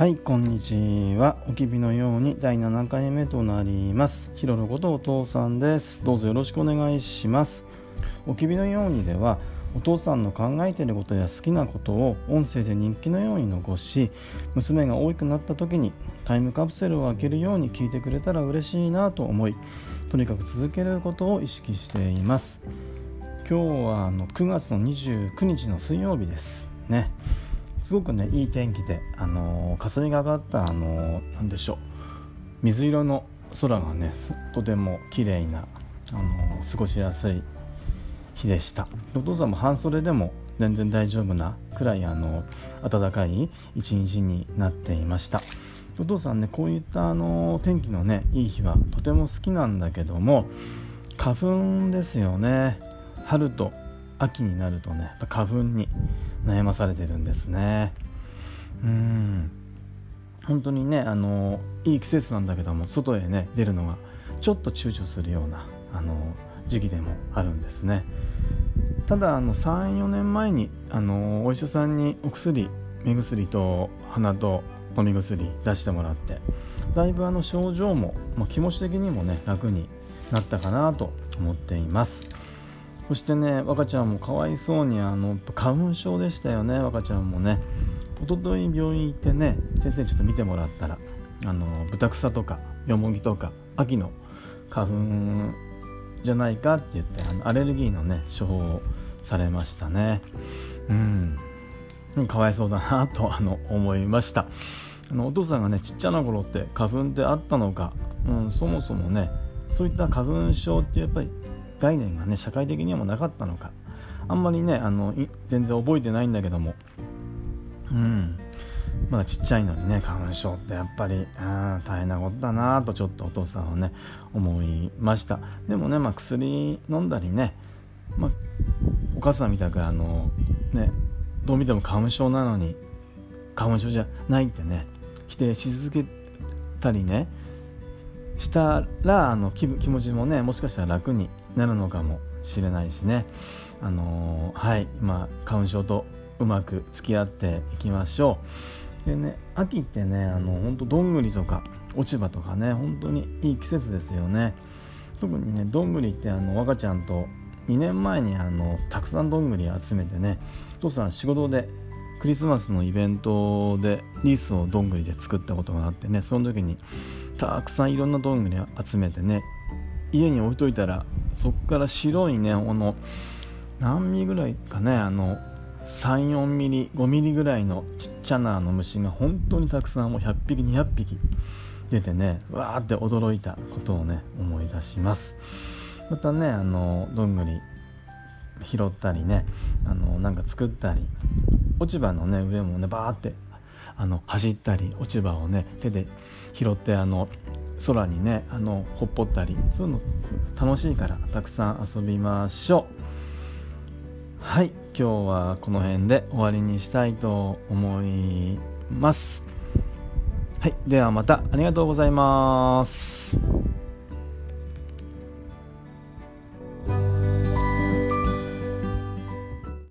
はいこんにちは。おきびのように第7回目となります。ひろのことお父さんです。どうぞよろしくお願いします。おきびのようにではお父さんの考えていることや好きなことを音声で人気のように残し娘が大きくなった時にタイムカプセルを開けるように聞いてくれたら嬉しいなと思いとにかく続けることを意識しています。今日はあの9月の29日の水曜日です。ね。すごくねいい天気であの霞がかったあのなんでしょう。水色の空がねとても綺麗なあの過ごしやすい日でした。お父さんも半袖でも全然大丈夫なくらいあの暖かい一日になっていました。お父さんねこういったあの天気のねいい日はとても好きなんだけども花粉ですよね。春と秋になるとね花粉に悩まされてるんですね。うん。本当にねあのいい季節なんだけども外へね出るのがちょっと躊躇するようなあの時期でもあるんですね。ただ34年前にあのお医者さんにお薬目薬と鼻と飲み薬出してもらってだいぶあの症状も、まあ、気持ち的にもね楽になったかなと思っています。そしてね若ちゃんもかわいそうにあの花粉症でしたよね若ちゃんもね。一昨日病院行ってね先生にちょっと見てもらったらあの豚草とかよもぎとか秋の花粉じゃないかって言ってあのアレルギーのね処方をされましたね。うん。かわいそうだなとあの思いました。あのお父さんがねちっちゃな頃って花粉ってあったのか、うん、そもそもねそういった花粉症ってやっぱり概念がね社会的にもなかったのか。あんまりねあの全然覚えてないんだけども。うん。まだちっちゃいのにね花粉症ってやっぱりうん大変なことだなとちょっとお父さんはね思いました。でもね、まあ、薬飲んだりね、まあ、お母さんみたくあのねどう見ても花粉症なのに花粉症じゃないってね否定し続けたりねしたらあの気気持ちもねもしかしたら楽になるのかもしれないしね。あのー、はい。まあ花粉症とうまく付き合っていきましょう。でね秋ってねあの本当どんぐりとか落ち葉とかね本当にいい季節ですよね。特にねどんぐりってあの若ちゃんと2年前にあのたくさんどんぐり集めてねお父さん仕事でクリスマスのイベントでリースをどんぐりで作ったことがあってねその時にたくさんいろんなどんぐり集めてね家に置いといたらそこから白いねこの何ミリぐらいかねあの34ミリ5ミリぐらいのちっちゃなあの虫が本当にたくさんもう100匹200匹出てねわーって驚いたことをね思い出します。またねあのどんぐり拾ったりねあのなんか作ったり落ち葉のね上もねバーってあの走ったり落ち葉をね手で拾ってあの空にねあのほっぽったりそういうの楽しいからたくさん遊びましょう。はい今日はこの辺で終わりにしたいと思います。はいではまたありがとうございます。